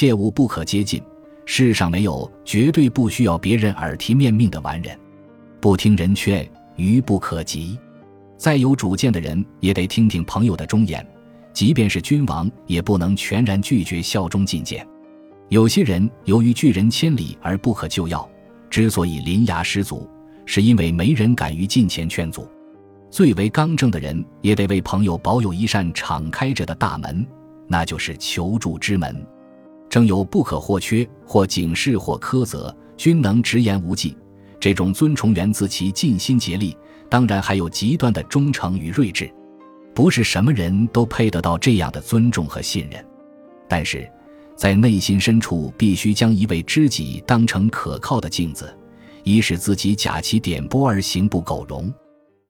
切勿不可接近。世上没有绝对不需要别人耳提面命的完人，不听人劝，愚不可及。再有主见的人，也得听听朋友的忠言。即便是君王，也不能全然拒绝效忠进谏。有些人由于拒人千里而不可救药，之所以临崖失足，是因为没人敢于近前劝阻。最为刚正的人，也得为朋友保有一扇敞开着的大门，那就是求助之门。正有不可或缺，或警示，或苛责，均能直言无忌。这种尊崇源自其尽心竭力，当然还有极端的忠诚与睿智。不是什么人都配得到这样的尊重和信任，但是，在内心深处，必须将一位知己当成可靠的镜子，以使自己假其点拨而行不苟容。